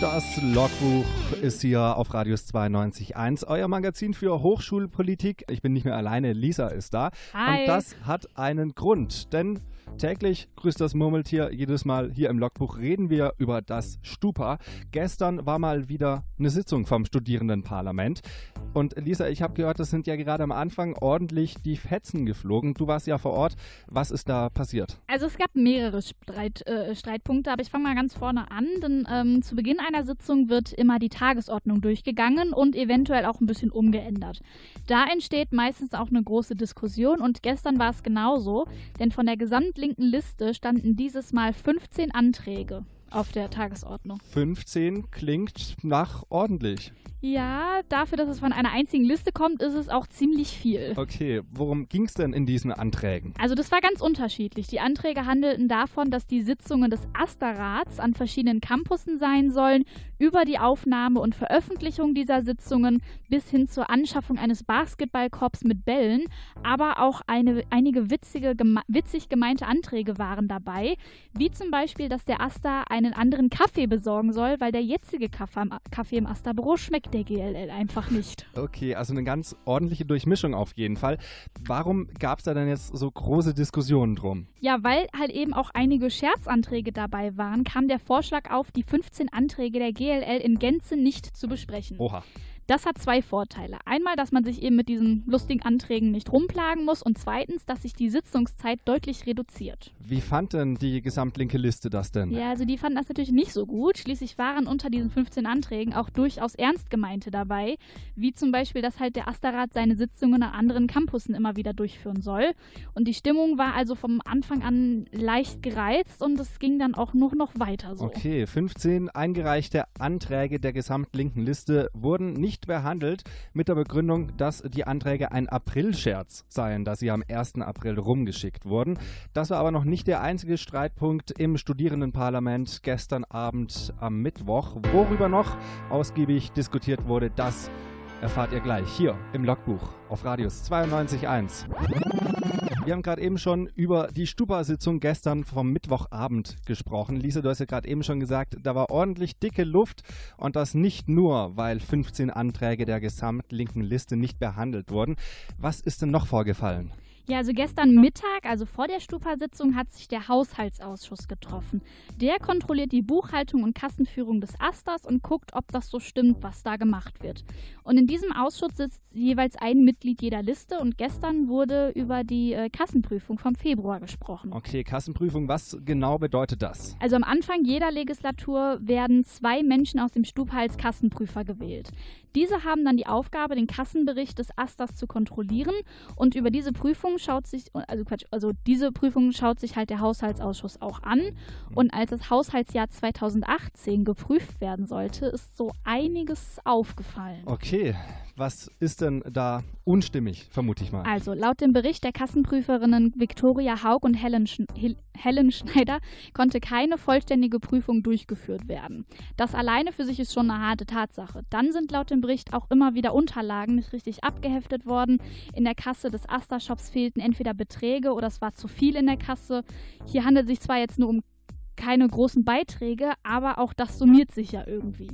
Das Logbuch ist hier auf Radius 92.1, euer Magazin für Hochschulpolitik. Ich bin nicht mehr alleine, Lisa ist da. Hi. Und das hat einen Grund, denn täglich grüßt das Murmeltier. Jedes Mal hier im Logbuch reden wir über das Stupa. Gestern war mal wieder eine Sitzung vom Studierendenparlament. Und Lisa, ich habe gehört, es sind ja gerade am Anfang ordentlich die Fetzen geflogen. Du warst ja vor Ort. Was ist da passiert? Also es gab mehrere Streit, äh, Streitpunkte, aber ich fange mal ganz vorne an, denn ähm, zu Beginn einer Sitzung wird immer die Tagesordnung durchgegangen und eventuell auch ein bisschen umgeändert. Da entsteht meistens auch eine große Diskussion und gestern war es genauso, denn von der gesamtlinken Liste standen dieses Mal 15 Anträge auf der Tagesordnung. 15 klingt nach ordentlich. Ja, dafür, dass es von einer einzigen Liste kommt, ist es auch ziemlich viel. Okay, worum ging es denn in diesen Anträgen? Also das war ganz unterschiedlich. Die Anträge handelten davon, dass die Sitzungen des AStA-Rats an verschiedenen Campussen sein sollen, über die Aufnahme und Veröffentlichung dieser Sitzungen bis hin zur Anschaffung eines Basketballkorps mit Bällen, aber auch eine, einige witzige, geme witzig gemeinte Anträge waren dabei, wie zum Beispiel, dass der AStA einen anderen Kaffee besorgen soll, weil der jetzige Kaffee, Kaffee im AStA-Büro schmeckt der GLL einfach nicht. Okay, also eine ganz ordentliche Durchmischung auf jeden Fall. Warum gab es da denn jetzt so große Diskussionen drum? Ja, weil halt eben auch einige Scherzanträge dabei waren, kam der Vorschlag auf, die 15 Anträge der GLL in Gänze nicht zu besprechen. Oha. Das hat zwei Vorteile. Einmal, dass man sich eben mit diesen lustigen Anträgen nicht rumplagen muss und zweitens, dass sich die Sitzungszeit deutlich reduziert. Wie fand denn die gesamtlinke Liste das denn? Ja, also die fanden das natürlich nicht so gut. Schließlich waren unter diesen 15 Anträgen auch durchaus ernst gemeinte dabei, wie zum Beispiel, dass halt der Asterrat seine Sitzungen an anderen Campussen immer wieder durchführen soll. Und die Stimmung war also vom Anfang an leicht gereizt und es ging dann auch nur noch weiter so. Okay, 15 eingereichte Anträge der gesamtlinken Liste wurden nicht behandelt mit der Begründung, dass die Anträge ein Aprilscherz seien, dass sie am 1. April rumgeschickt wurden. Das war aber noch nicht der einzige Streitpunkt im Studierendenparlament gestern Abend am Mittwoch. Worüber noch ausgiebig diskutiert wurde, das erfahrt ihr gleich hier im Logbuch auf Radius 92.1. Wir haben gerade eben schon über die Stupa-Sitzung gestern vom Mittwochabend gesprochen. Lisa, du hast ja gerade eben schon gesagt, da war ordentlich dicke Luft und das nicht nur, weil 15 Anträge der gesamtlinken Liste nicht behandelt wurden. Was ist denn noch vorgefallen? Ja, also gestern Mittag, also vor der Stupa-Sitzung, hat sich der Haushaltsausschuss getroffen. Der kontrolliert die Buchhaltung und Kassenführung des Asters und guckt, ob das so stimmt, was da gemacht wird. Und in diesem Ausschuss sitzt jeweils ein Mitglied jeder Liste und gestern wurde über die äh, Kassenprüfung vom Februar gesprochen. Okay, Kassenprüfung, was genau bedeutet das? Also am Anfang jeder Legislatur werden zwei Menschen aus dem Stub als Kassenprüfer gewählt. Diese haben dann die Aufgabe, den Kassenbericht des Asters zu kontrollieren und über diese Prüfung schaut sich, also Quatsch, also diese Prüfung schaut sich halt der Haushaltsausschuss auch an. Und als das Haushaltsjahr 2018 geprüft werden sollte, ist so einiges aufgefallen. Okay, was ist denn da unstimmig, vermute ich mal? Also, laut dem Bericht der Kassenprüferinnen Viktoria Haug und Helen, Sch Helen, Schneider konnte keine vollständige Prüfung durchgeführt werden. Das alleine für sich ist schon eine harte Tatsache. Dann sind laut dem Bericht auch immer wieder Unterlagen nicht richtig abgeheftet worden. In der Kasse des Asta-Shops fehlten entweder Beträge oder es war zu viel in der Kasse. Hier handelt es sich zwar jetzt nur um keine großen Beiträge, aber auch das summiert sich ja irgendwie.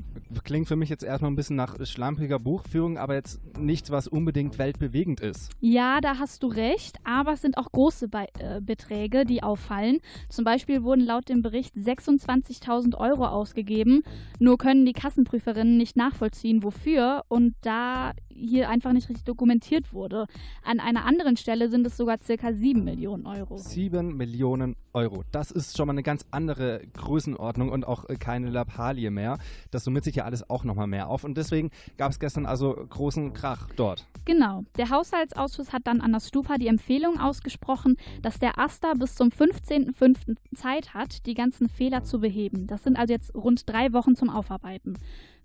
Klingt für mich jetzt erstmal ein bisschen nach schlampiger Buchführung, aber jetzt nichts, was unbedingt weltbewegend ist. Ja, da hast du recht, aber es sind auch große Be äh, Beträge, die auffallen. Zum Beispiel wurden laut dem Bericht 26.000 Euro ausgegeben, nur können die Kassenprüferinnen nicht nachvollziehen, wofür und da hier einfach nicht richtig dokumentiert wurde. An einer anderen Stelle sind es sogar circa 7 Millionen Euro. 7 Millionen Euro. Das ist schon mal eine ganz andere Größenordnung und auch äh, keine Lappalie mehr. Das summiert sich ja alles auch nochmal mehr auf. Und deswegen gab es gestern also großen Krach dort. Genau. Der Haushaltsausschuss hat dann an das Stupa die Empfehlung ausgesprochen, dass der AStA bis zum 15.05. Zeit hat, die ganzen Fehler zu beheben. Das sind also jetzt rund drei Wochen zum Aufarbeiten.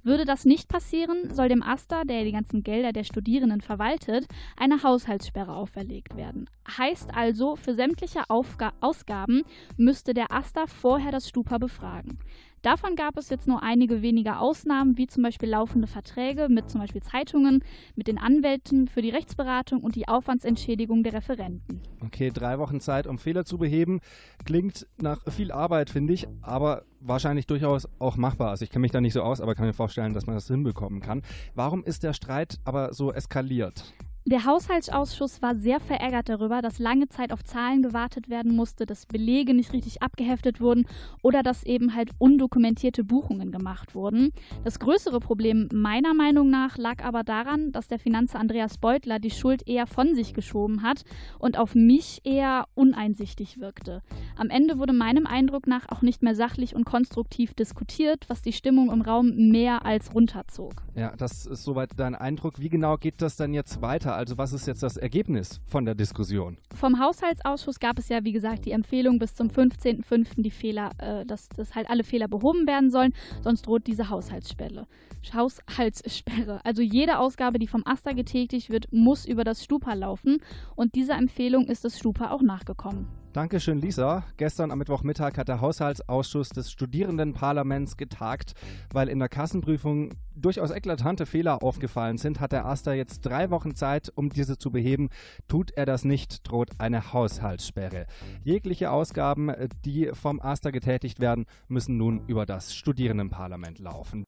Würde das nicht passieren, soll dem AStA, der die ganzen Gelder der Studierenden verwaltet, eine Haushaltssperre auferlegt werden. Heißt also, für sämtliche Aufga Ausgaben müsste der AStA vorher das Stupa befragen. Davon gab es jetzt nur einige wenige Ausnahmen, wie zum Beispiel laufende Verträge mit zum Beispiel Zeitungen, mit den Anwälten für die Rechtsberatung und die Aufwandsentschädigung der Referenten. Okay, drei Wochen Zeit, um Fehler zu beheben. Klingt nach viel Arbeit, finde ich, aber wahrscheinlich durchaus auch machbar. Also ich kenne mich da nicht so aus, aber kann mir vorstellen, dass man das hinbekommen kann. Warum ist der Streit aber so eskaliert? Der Haushaltsausschuss war sehr verärgert darüber, dass lange Zeit auf Zahlen gewartet werden musste, dass Belege nicht richtig abgeheftet wurden oder dass eben halt undokumentierte Buchungen gemacht wurden. Das größere Problem meiner Meinung nach lag aber daran, dass der Finanzer Andreas Beutler die Schuld eher von sich geschoben hat und auf mich eher uneinsichtig wirkte. Am Ende wurde meinem Eindruck nach auch nicht mehr sachlich und konstruktiv diskutiert, was die Stimmung im Raum mehr als runterzog. Ja, das ist soweit dein Eindruck. Wie genau geht das dann jetzt weiter? Also was ist jetzt das Ergebnis von der Diskussion? Vom Haushaltsausschuss gab es ja, wie gesagt, die Empfehlung bis zum 15.05. die Fehler, äh, dass, dass halt alle Fehler behoben werden sollen, sonst droht diese Haushaltssperre. Haushaltssperre. Also jede Ausgabe, die vom Aster getätigt wird, muss über das Stupa laufen und dieser Empfehlung ist das Stupa auch nachgekommen. Dankeschön, Lisa. Gestern am Mittwochmittag hat der Haushaltsausschuss des Studierendenparlaments getagt. Weil in der Kassenprüfung durchaus eklatante Fehler aufgefallen sind, hat der Aster jetzt drei Wochen Zeit, um diese zu beheben. Tut er das nicht, droht eine Haushaltssperre. Jegliche Ausgaben, die vom Aster getätigt werden, müssen nun über das Studierendenparlament laufen.